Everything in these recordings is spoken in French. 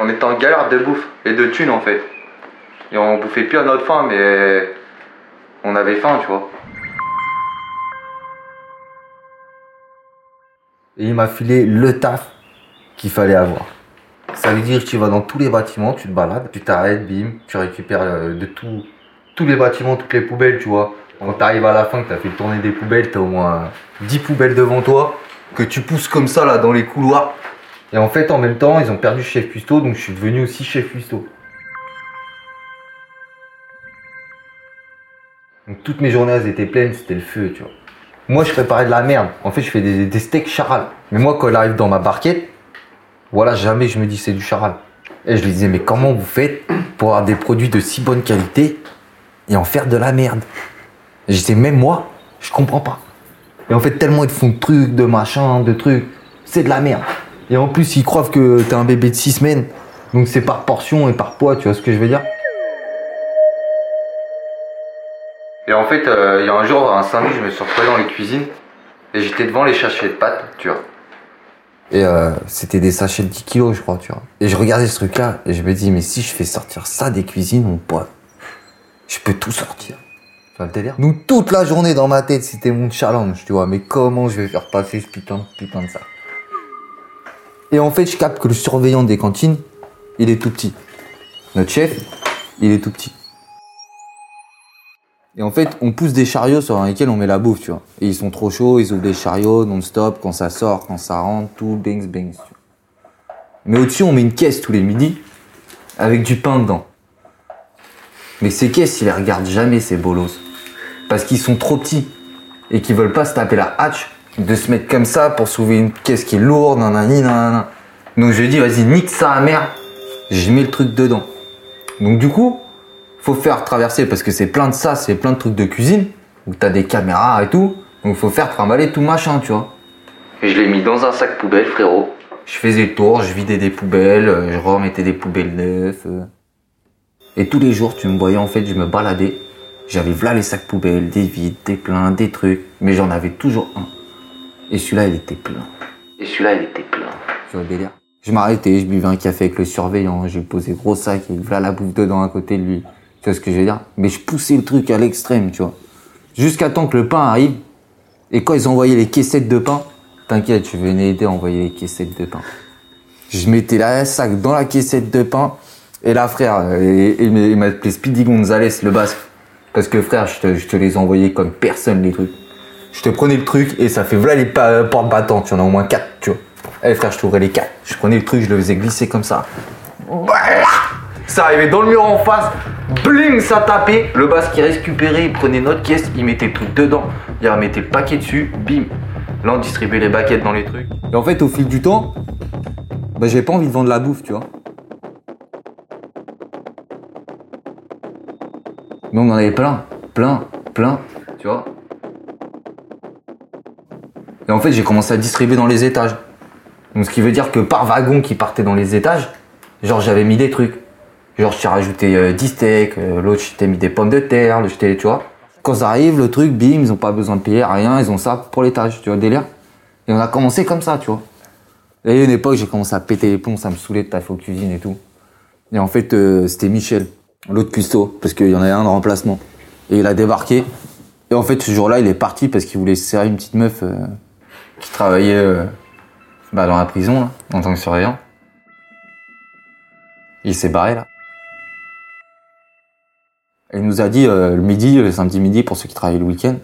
On était en galère de bouffe et de thunes en fait. Et on bouffait plus à notre faim, mais on avait faim, tu vois. Et il m'a filé le taf qu'il fallait avoir. Ça veut dire que tu vas dans tous les bâtiments, tu te balades, tu t'arrêtes, bim, tu récupères euh, de tout, tous les bâtiments, toutes les poubelles, tu vois. Quand tu arrives à la fin, que tu as fait tourner des poubelles, tu as au moins 10 poubelles devant toi, que tu pousses comme ça là dans les couloirs. Et en fait, en même temps, ils ont perdu chef cuistot, donc je suis devenu aussi chef cuistot. Donc toutes mes journées, elles étaient pleines, c'était le feu, tu vois. Moi, je préparais de la merde. En fait, je fais des, steaks charal. Mais moi, quand elle arrive dans ma barquette, voilà, jamais je me dis c'est du charal. Et je lui disais, mais comment vous faites pour avoir des produits de si bonne qualité et en faire de la merde? Je disais, même moi, je comprends pas. Et en fait, tellement ils font de trucs, de machins, de trucs, c'est de la merde. Et en plus, ils croient que t'es un bébé de 6 semaines. Donc c'est par portion et par poids, tu vois ce que je veux dire Et en fait, euh, il y a un jour, un samedi, je me suis retrouvé dans les cuisines et j'étais devant les sachets de pâtes, tu vois. Et euh, c'était des sachets de 10 kilos, je crois, tu vois. Et je regardais ce truc-là et je me dis, mais si je fais sortir ça des cuisines, mon pote, je peux tout sortir. Tu vois le délire? Donc toute la journée dans ma tête, c'était mon challenge, tu vois. Mais comment je vais faire passer ce putain, putain de ça? Et en fait, je capte que le surveillant des cantines, il est tout petit. Notre chef, il est tout petit. Et en fait, on pousse des chariots sur lesquels on met la bouffe, tu vois. Et ils sont trop chauds, ils ouvrent des chariots non-stop, quand ça sort, quand ça rentre, tout, tu vois. Mais au-dessus, on met une caisse tous les midis, avec du pain dedans. Mais ces caisses, ils les regardent jamais, ces bolos. Parce qu'ils sont trop petits. Et qu'ils veulent pas se taper la hatch de se mettre comme ça pour soulever une caisse qui est lourde, nanani, nanana. Donc je dis, vas-y, nique ça à mère. Je mets le truc dedans. Donc du coup, faut faire traverser parce que c'est plein de ça, c'est plein de trucs de cuisine où t'as des caméras et tout. Donc faut faire trimballer tout machin, tu vois. Et je l'ai mis dans un sac poubelle, frérot. Je faisais le tour, je vidais des poubelles, euh, je remettais des poubelles neuves. euh. Et tous les jours, tu me voyais en fait, je me baladais. J'avais là les sacs poubelles, des vides, des pleins, des trucs. Mais j'en avais toujours un. Et celui-là, il était plein. Et celui-là, il était plein. Tu vois le délire Je m'arrêtais, je buvais un café avec le surveillant, j'ai posé gros sac et voilà la bouffe dedans à côté de lui. Tu vois ce que je veux dire? Mais je poussais le truc à l'extrême, tu vois. Jusqu'à temps que le pain arrive. Et quand ils envoyaient les caissettes de pain, t'inquiète, je venais aider à envoyer les caissettes de pain. Je mettais la sac dans la caissette de pain. Et là, frère, il m'a- appelé Speedy Gonzalez, le basque. Parce que frère, je te, je te les envoyais comme personne, les trucs. Je te prenais le truc et ça fait voilà les pa- portes battantes. Y en a au moins quatre, tu vois. Eh frère, je t'ouvrais les quatre. Je prenais le truc, je le faisais glisser comme ça. Voilà ça arrivait dans le mur en face, bling, ça tapait. Le basque qui récupérait, il prenait notre caisse, il mettait le truc dedans, il remettait le paquet dessus, bim. Là, on distribuait les baguettes dans les trucs. Et en fait, au fil du temps, bah, j'ai pas envie de vendre la bouffe, tu vois. Mais on en avait plein, plein, plein, tu vois. Et en fait, j'ai commencé à distribuer dans les étages. Donc, ce qui veut dire que par wagon qui partait dans les étages, genre, j'avais mis des trucs. Genre, je t'ai rajouté euh, 10 steaks, euh, l'autre, je t'ai mis des pommes de terre, t'ai, tu vois. Quand ça arrive, le truc, bim, ils ont pas besoin de payer rien, ils ont ça pour l'étage, tu vois, le délire. Et on a commencé comme ça, tu vois. Et a une époque, j'ai commencé à péter les plombs, ça me saoulait de taffer aux cuisines et tout. Et en fait, euh, c'était Michel, l'autre cuistot, parce qu'il y en avait un de remplacement. Et il a débarqué. Et en fait, ce jour-là, il est parti parce qu'il voulait se serrer une petite meuf euh, qui travaillait euh, bah, dans la prison, là, en tant que surveillant. Il s'est barré, là. Il nous a dit euh, le midi, le samedi midi, pour ceux qui travaillaient le week-end,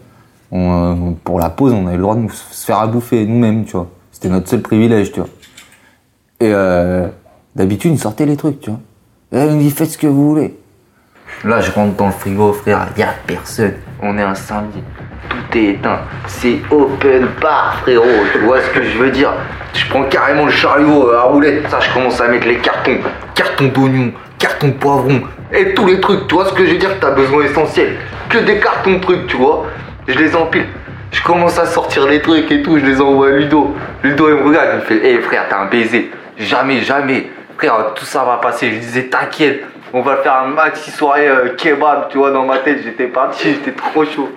euh, pour la pause, on avait le droit de nous se faire à bouffer nous-mêmes, tu vois. C'était notre seul privilège, tu vois. Et d'habitude, il sortait les trucs, tu vois. Et il nous dit faites ce que vous voulez. Là, je rentre dans le frigo, frère, y a personne. On est un samedi. Tout est éteint. C'est open bar, frérot. Tu vois ce que je veux dire? Je prends carrément le chariot euh, à roulette. Ça, je commence à mettre les cartons. D'oignons, cartons de poivrons. Et tous les trucs. Tu vois ce que je veux dire? T'as besoin essentiel. Que des cartons de trucs, tu vois. Je les empile. Je commence à sortir les trucs et tout. Je les envoie à Ludo. Ludo, il me regarde. Il me fait Hé frère, t'as un baiser. Jamais, jamais. Frère, tout ça va passer. Je disais T'inquiète. On va faire un maxi soirée euh, kebab, tu vois, dans ma tête, j'étais parti, j'étais trop chaud.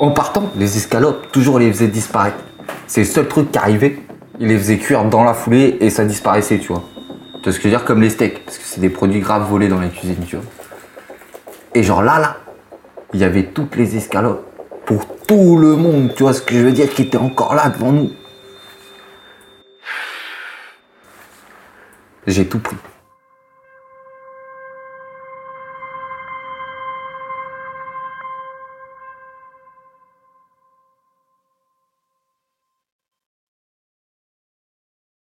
En partant, les escalopes, toujours les faisaient disparaître. C'est le seul truc qui arrivait. il les faisait cuire dans la foulée et ça disparaissait, tu vois. Tu vois ce que je veux dire? Comme les steaks, parce que c'est des produits graves volés dans la cuisine, tu vois. Et genre là, là, il y avait toutes les escalopes pour tout le monde, tu vois ce que je veux dire, qui étaient encore là devant nous. J'ai tout pris.